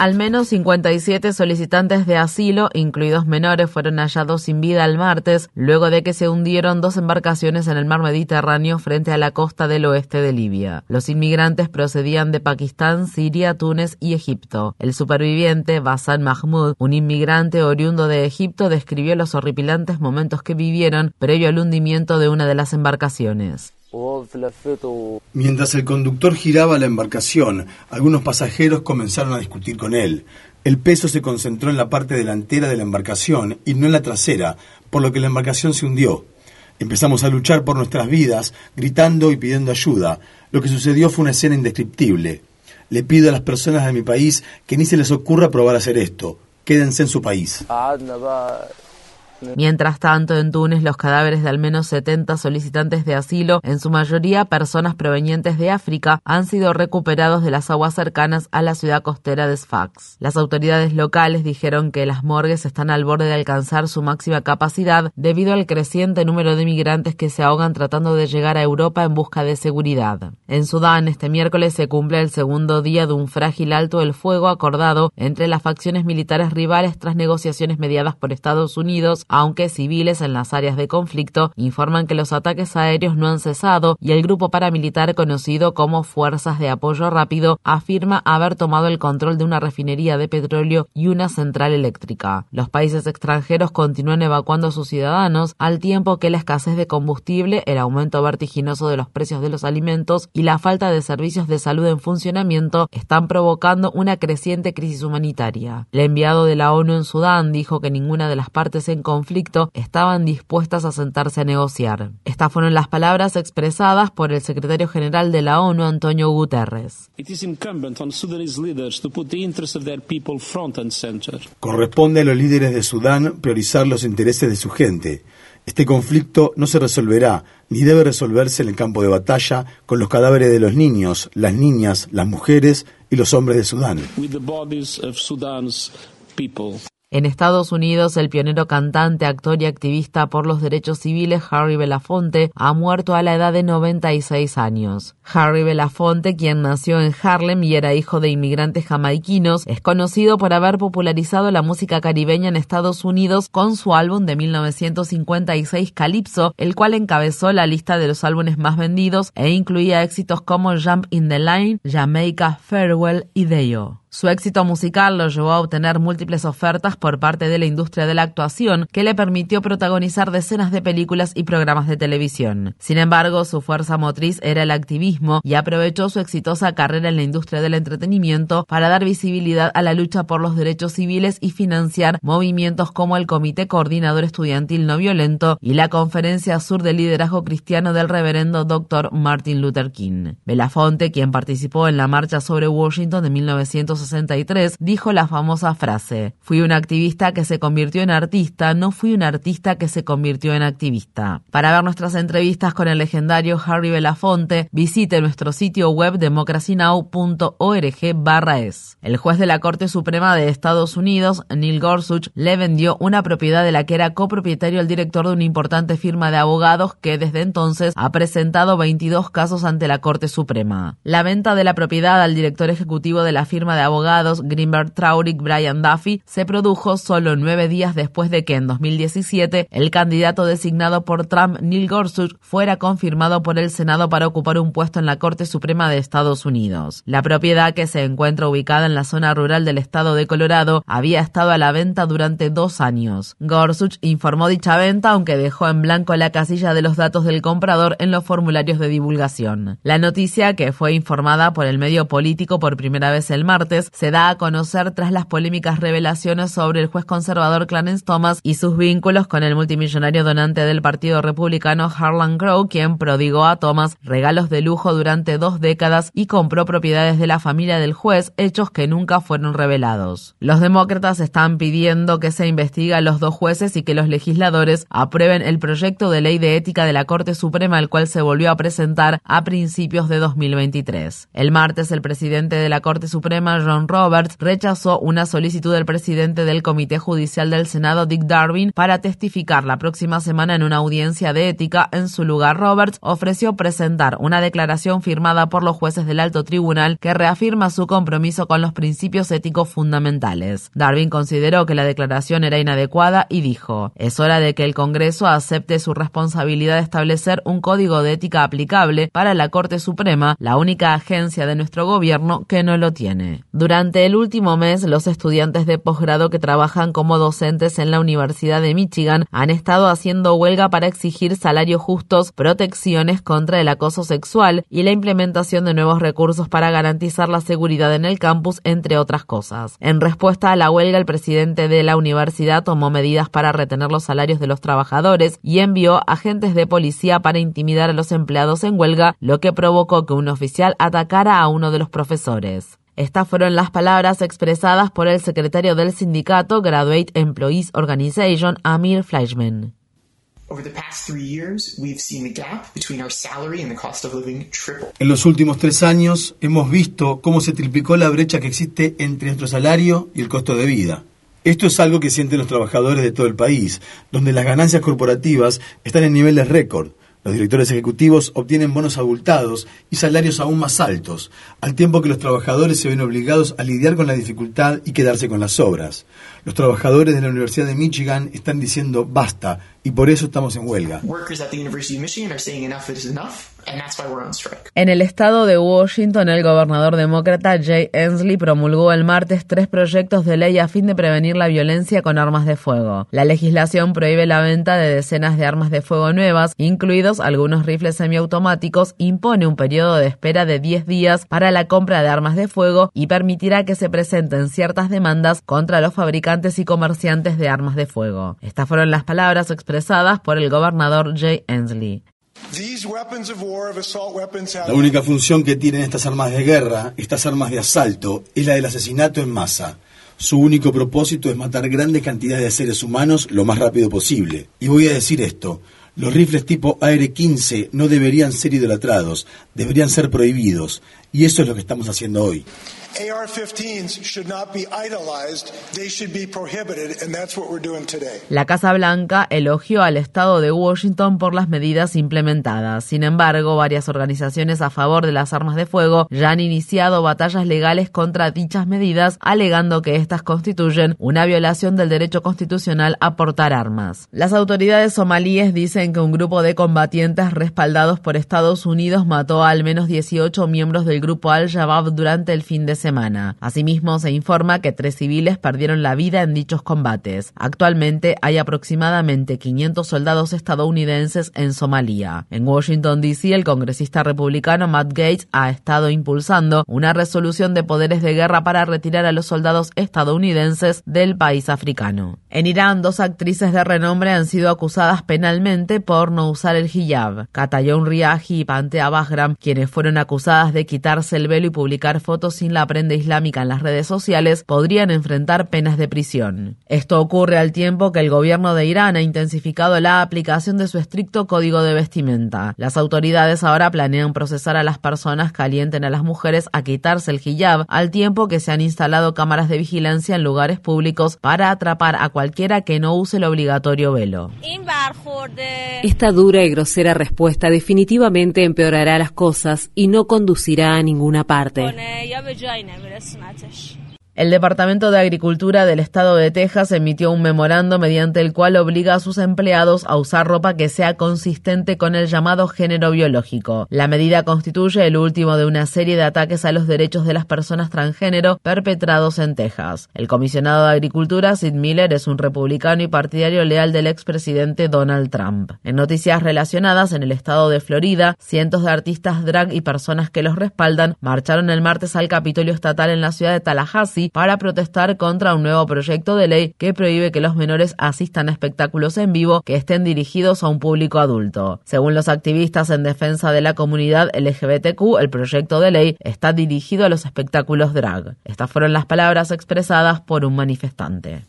Al menos 57 solicitantes de asilo, incluidos menores, fueron hallados sin vida el martes, luego de que se hundieron dos embarcaciones en el mar Mediterráneo frente a la costa del oeste de Libia. Los inmigrantes procedían de Pakistán, Siria, Túnez y Egipto. El superviviente, Basan Mahmoud, un inmigrante oriundo de Egipto, describió los horripilantes momentos que vivieron previo al hundimiento de una de las embarcaciones. Mientras el conductor giraba la embarcación, algunos pasajeros comenzaron a discutir con él. El peso se concentró en la parte delantera de la embarcación y no en la trasera, por lo que la embarcación se hundió. Empezamos a luchar por nuestras vidas, gritando y pidiendo ayuda. Lo que sucedió fue una escena indescriptible. Le pido a las personas de mi país que ni se les ocurra probar hacer esto. Quédense en su país. Mientras tanto, en Túnez, los cadáveres de al menos 70 solicitantes de asilo, en su mayoría personas provenientes de África, han sido recuperados de las aguas cercanas a la ciudad costera de Sfax. Las autoridades locales dijeron que las morgues están al borde de alcanzar su máxima capacidad debido al creciente número de migrantes que se ahogan tratando de llegar a Europa en busca de seguridad. En Sudán, este miércoles se cumple el segundo día de un frágil alto el fuego acordado entre las facciones militares rivales tras negociaciones mediadas por Estados Unidos aunque civiles en las áreas de conflicto informan que los ataques aéreos no han cesado y el grupo paramilitar conocido como Fuerzas de Apoyo Rápido afirma haber tomado el control de una refinería de petróleo y una central eléctrica. Los países extranjeros continúan evacuando a sus ciudadanos al tiempo que la escasez de combustible, el aumento vertiginoso de los precios de los alimentos y la falta de servicios de salud en funcionamiento están provocando una creciente crisis humanitaria. El enviado de la ONU en Sudán dijo que ninguna de las partes en conflicto conflicto estaban dispuestas a sentarse a negociar. Estas fueron las palabras expresadas por el secretario general de la ONU, Antonio Guterres. Corresponde a los líderes de Sudán priorizar los intereses de su gente. Este conflicto no se resolverá ni debe resolverse en el campo de batalla con los cadáveres de los niños, las niñas, las mujeres y los hombres de Sudán. En Estados Unidos, el pionero cantante, actor y activista por los derechos civiles Harry Belafonte ha muerto a la edad de 96 años. Harry Belafonte, quien nació en Harlem y era hijo de inmigrantes jamaiquinos, es conocido por haber popularizado la música caribeña en Estados Unidos con su álbum de 1956 Calypso, el cual encabezó la lista de los álbumes más vendidos e incluía éxitos como Jump in the Line, Jamaica Farewell y Deo. Su éxito musical lo llevó a obtener múltiples ofertas por parte de la industria de la actuación, que le permitió protagonizar decenas de películas y programas de televisión. Sin embargo, su fuerza motriz era el activismo y aprovechó su exitosa carrera en la industria del entretenimiento para dar visibilidad a la lucha por los derechos civiles y financiar movimientos como el Comité Coordinador Estudiantil No Violento y la Conferencia Sur de Liderazgo Cristiano del Reverendo Dr. Martin Luther King. Belafonte, quien participó en la marcha sobre Washington de 1960, 63, dijo la famosa frase, fui un activista que se convirtió en artista, no fui un artista que se convirtió en activista. Para ver nuestras entrevistas con el legendario Harry Belafonte, visite nuestro sitio web democracynow.org es. El juez de la Corte Suprema de Estados Unidos, Neil Gorsuch, le vendió una propiedad de la que era copropietario el director de una importante firma de abogados que desde entonces ha presentado 22 casos ante la Corte Suprema. La venta de la propiedad al director ejecutivo de la firma de abogados Greenberg Traurig Brian Duffy se produjo solo nueve días después de que en 2017 el candidato designado por Trump, Neil Gorsuch, fuera confirmado por el Senado para ocupar un puesto en la Corte Suprema de Estados Unidos. La propiedad, que se encuentra ubicada en la zona rural del estado de Colorado, había estado a la venta durante dos años. Gorsuch informó dicha venta, aunque dejó en blanco la casilla de los datos del comprador en los formularios de divulgación. La noticia, que fue informada por el medio político por primera vez el martes, se da a conocer tras las polémicas revelaciones sobre el juez conservador Clarence Thomas y sus vínculos con el multimillonario donante del Partido Republicano Harlan Crow, quien prodigó a Thomas regalos de lujo durante dos décadas y compró propiedades de la familia del juez, hechos que nunca fueron revelados. Los demócratas están pidiendo que se investigue a los dos jueces y que los legisladores aprueben el proyecto de ley de ética de la Corte Suprema, el cual se volvió a presentar a principios de 2023. El martes, el presidente de la Corte Suprema, John Roberts, rechazó una solicitud del presidente del Comité Judicial del Senado, Dick Darwin, para testificar la próxima semana en una audiencia de ética. En su lugar, Roberts ofreció presentar una declaración firmada por los jueces del alto tribunal que reafirma su compromiso con los principios éticos fundamentales. Darwin consideró que la declaración era inadecuada y dijo, es hora de que el Congreso acepte su responsabilidad de establecer un código de ética aplicable para la Corte Suprema, la única agencia de nuestro gobierno que no lo tiene. Durante el último mes, los estudiantes de posgrado que trabajan como docentes en la Universidad de Michigan han estado haciendo huelga para exigir salarios justos, protecciones contra el acoso sexual y la implementación de nuevos recursos para garantizar la seguridad en el campus, entre otras cosas. En respuesta a la huelga, el presidente de la universidad tomó medidas para retener los salarios de los trabajadores y envió agentes de policía para intimidar a los empleados en huelga, lo que provocó que un oficial atacara a uno de los profesores. Estas fueron las palabras expresadas por el secretario del sindicato Graduate Employees Organization, Amir Fleischman. En los últimos tres años hemos visto cómo se triplicó la brecha que existe entre nuestro salario y el costo de vida. Esto es algo que sienten los trabajadores de todo el país, donde las ganancias corporativas están en niveles récord. Los directores ejecutivos obtienen bonos abultados y salarios aún más altos, al tiempo que los trabajadores se ven obligados a lidiar con la dificultad y quedarse con las obras. Los trabajadores de la Universidad de Michigan están diciendo basta y por eso estamos en huelga. En el estado de Washington, el gobernador demócrata Jay Ensley promulgó el martes tres proyectos de ley a fin de prevenir la violencia con armas de fuego. La legislación prohíbe la venta de decenas de armas de fuego nuevas, incluidos algunos rifles semiautomáticos, impone un periodo de espera de 10 días para la compra de armas de fuego y permitirá que se presenten ciertas demandas contra los fabricantes y comerciantes de armas de fuego. Estas fueron las palabras expresadas por el gobernador Jay Ensley. La única función que tienen estas armas de guerra, estas armas de asalto, es la del asesinato en masa. Su único propósito es matar grandes cantidades de seres humanos lo más rápido posible. Y voy a decir esto, los rifles tipo AR-15 no deberían ser idolatrados, deberían ser prohibidos. Y eso es lo que estamos haciendo hoy. La Casa Blanca elogió al estado de Washington por las medidas implementadas. Sin embargo, varias organizaciones a favor de las armas de fuego ya han iniciado batallas legales contra dichas medidas, alegando que estas constituyen una violación del derecho constitucional a portar armas. Las autoridades somalíes dicen que un grupo de combatientes respaldados por Estados Unidos mató a al menos 18 miembros del grupo Al-Shabaab durante el fin de semana. Asimismo, se informa que tres civiles perdieron la vida en dichos combates. Actualmente hay aproximadamente 500 soldados estadounidenses en Somalia. En Washington, D.C., el congresista republicano Matt Gates ha estado impulsando una resolución de poderes de guerra para retirar a los soldados estadounidenses del país africano. En Irán, dos actrices de renombre han sido acusadas penalmente por no usar el hijab. Katayon Riahi y Pantea Bagram, quienes fueron acusadas de quitarse el velo y publicar fotos sin la prenda islámica en las redes sociales, podrían enfrentar penas de prisión. Esto ocurre al tiempo que el gobierno de Irán ha intensificado la aplicación de su estricto código de vestimenta. Las autoridades ahora planean procesar a las personas que alienten a las mujeres a quitarse el hijab, al tiempo que se han instalado cámaras de vigilancia en lugares públicos para atrapar a cualquiera que no use el obligatorio velo. Esta dura y grosera respuesta definitivamente empeorará las cosas y no conducirá ninguna parte. El Departamento de Agricultura del Estado de Texas emitió un memorando mediante el cual obliga a sus empleados a usar ropa que sea consistente con el llamado género biológico. La medida constituye el último de una serie de ataques a los derechos de las personas transgénero perpetrados en Texas. El comisionado de Agricultura, Sid Miller, es un republicano y partidario leal del expresidente Donald Trump. En noticias relacionadas, en el estado de Florida, cientos de artistas drag y personas que los respaldan marcharon el martes al Capitolio Estatal en la ciudad de Tallahassee para protestar contra un nuevo proyecto de ley que prohíbe que los menores asistan a espectáculos en vivo que estén dirigidos a un público adulto. Según los activistas en defensa de la comunidad LGBTQ, el proyecto de ley está dirigido a los espectáculos drag. Estas fueron las palabras expresadas por un manifestante.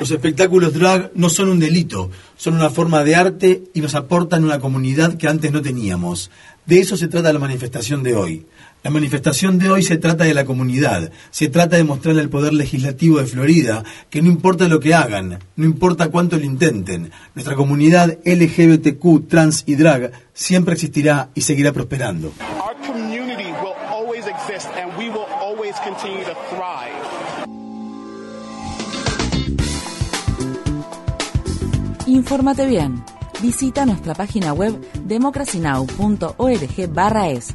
Los espectáculos drag no son un delito, son una forma de arte y nos aportan una comunidad que antes no teníamos. De eso se trata la manifestación de hoy. La manifestación de hoy se trata de la comunidad, se trata de mostrarle al Poder Legislativo de Florida que no importa lo que hagan, no importa cuánto lo intenten, nuestra comunidad LGBTQ, trans y drag siempre existirá y seguirá prosperando. Infórmate bien. Visita nuestra página web democracynow.org/es.